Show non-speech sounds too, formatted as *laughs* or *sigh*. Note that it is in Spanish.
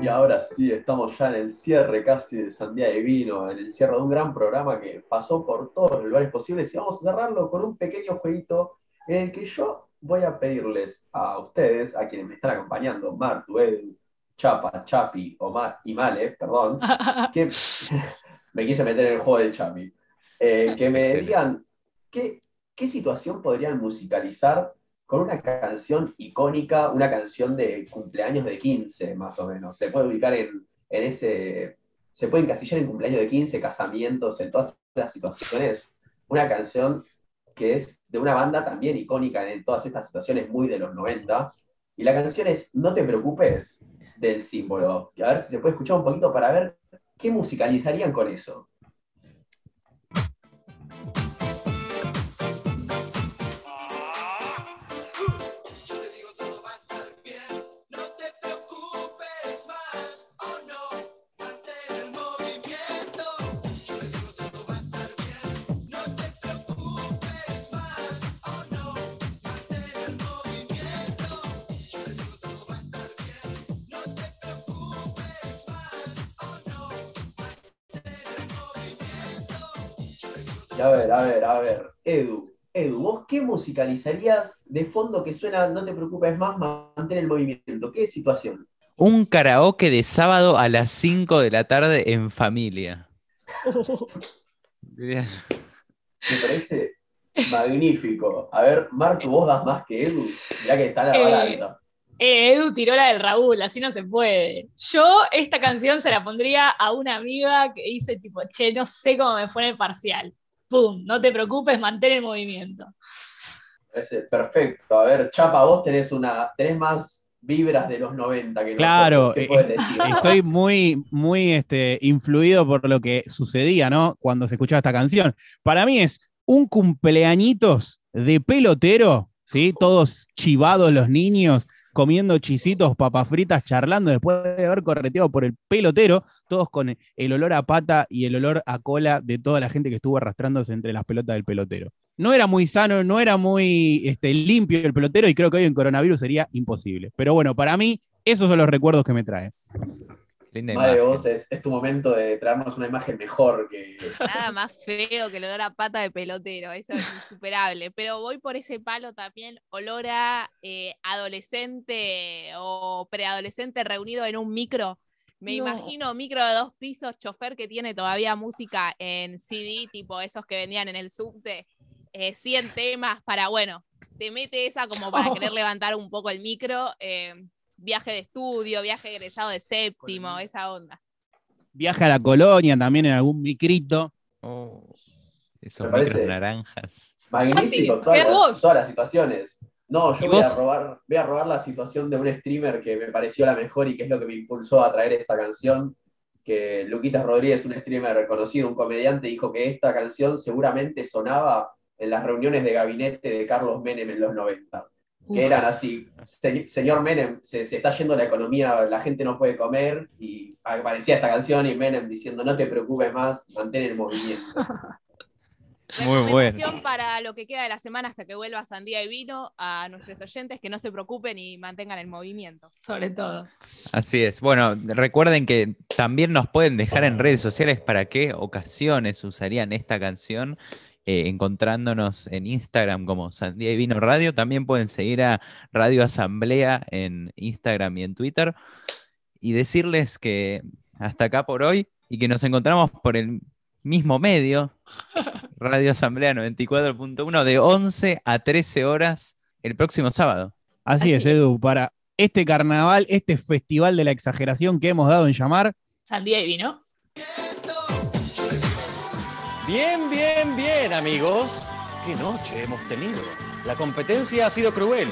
Y ahora sí, estamos ya en el cierre casi de Sandía de Vino, en el cierre de un gran programa que pasó por todos los lugares posibles. Y vamos a cerrarlo con un pequeño jueguito en el que yo voy a pedirles a ustedes, a quienes me están acompañando, Martu, Edu, Chapa, Chapi Omar, y Male, perdón, *laughs* que *laughs* me quise meter en el juego del Chapi, eh, que me digan qué, qué situación podrían musicalizar con una canción icónica, una canción de cumpleaños de 15, más o menos. Se puede ubicar en, ese. Se puede encasillar en cumpleaños de 15, casamientos, en todas esas situaciones. Una canción que es de una banda también icónica en todas estas situaciones muy de los 90. Y la canción es No te preocupes del símbolo. A ver si se puede escuchar un poquito para ver qué musicalizarían con eso. A ver, a ver, a ver. Edu, Edu, ¿vos qué musicalizarías de fondo que suena No te preocupes más, mantén el movimiento? ¿Qué situación? Un karaoke de sábado a las 5 de la tarde en familia. *laughs* Me parece magnífico. A ver, Marco, vos das más que Edu. Mirá que está la vara eh, alta. Eh, Edu tiró la del Raúl, así no se puede. Yo esta canción se la pondría a una amiga que dice tipo, che, no sé cómo me fue en el parcial. ¡Pum! No te preocupes, mantén el movimiento. Perfecto. A ver, Chapa, vos tenés una, tenés más vibras de los 90 que Claro, eh, estoy *laughs* muy, muy este, influido por lo que sucedía, ¿no? Cuando se escuchaba esta canción. Para mí es un cumpleañitos de pelotero, ¿sí? Todos chivados los niños, comiendo chisitos, papas fritas, charlando después de haber correteado por el pelotero, todos con el olor a pata y el olor a cola de toda la gente que estuvo arrastrándose entre las pelotas del pelotero. No era muy sano, no era muy este, limpio el pelotero y creo que hoy en coronavirus sería imposible. Pero bueno, para mí, esos son los recuerdos que me trae. Linda vos es, tu momento de traernos una imagen mejor que. Nada más feo que el olor a pata de pelotero, eso es insuperable. Pero voy por ese palo también, olor a eh, adolescente o preadolescente reunido en un micro. Me imagino micro de dos pisos, chofer que tiene todavía música en CD, tipo esos que vendían en el subte, 100 eh, temas para, bueno, te mete esa como para *laughs* querer levantar un poco el micro. Eh, viaje de estudio, viaje egresado de séptimo, esa onda. Viaje a la colonia también en algún micrito. Oh, esos micros naranjas. Magnífico, todas las, situaciones. No, yo voy a, robar, voy a robar la situación de un streamer que me pareció la mejor y que es lo que me impulsó a traer esta canción. Que Luquitas Rodríguez, un streamer reconocido, un comediante, dijo que esta canción seguramente sonaba en las reuniones de gabinete de Carlos Menem en los 90 que eran así, señor Menem, se, está yendo la economía, la gente no puede comer, y aparecía esta canción y Menem diciendo, no te preocupes más, mantén el movimiento. Muy bueno. para lo que queda de la semana hasta que vuelva Sandía y Vino a nuestros oyentes que no se preocupen y mantengan el movimiento. Sobre todo. Así es. Bueno, recuerden que también nos pueden dejar en redes sociales para qué ocasiones usarían esta canción eh, encontrándonos en Instagram como Sandía y Vino Radio. También pueden seguir a Radio Asamblea en Instagram y en Twitter. Y decirles que hasta acá por hoy y que nos encontramos por el mismo medio, *laughs* Radio Asamblea 94.1, de 11 a 13 horas el próximo sábado. Así, es, Edu, para este carnaval, este festival de la exageración que hemos dado en llamar. Sandía y Vino. Bien, bien, bien, amigos. ¿Qué noche hemos tenido? La competencia ha sido cruel,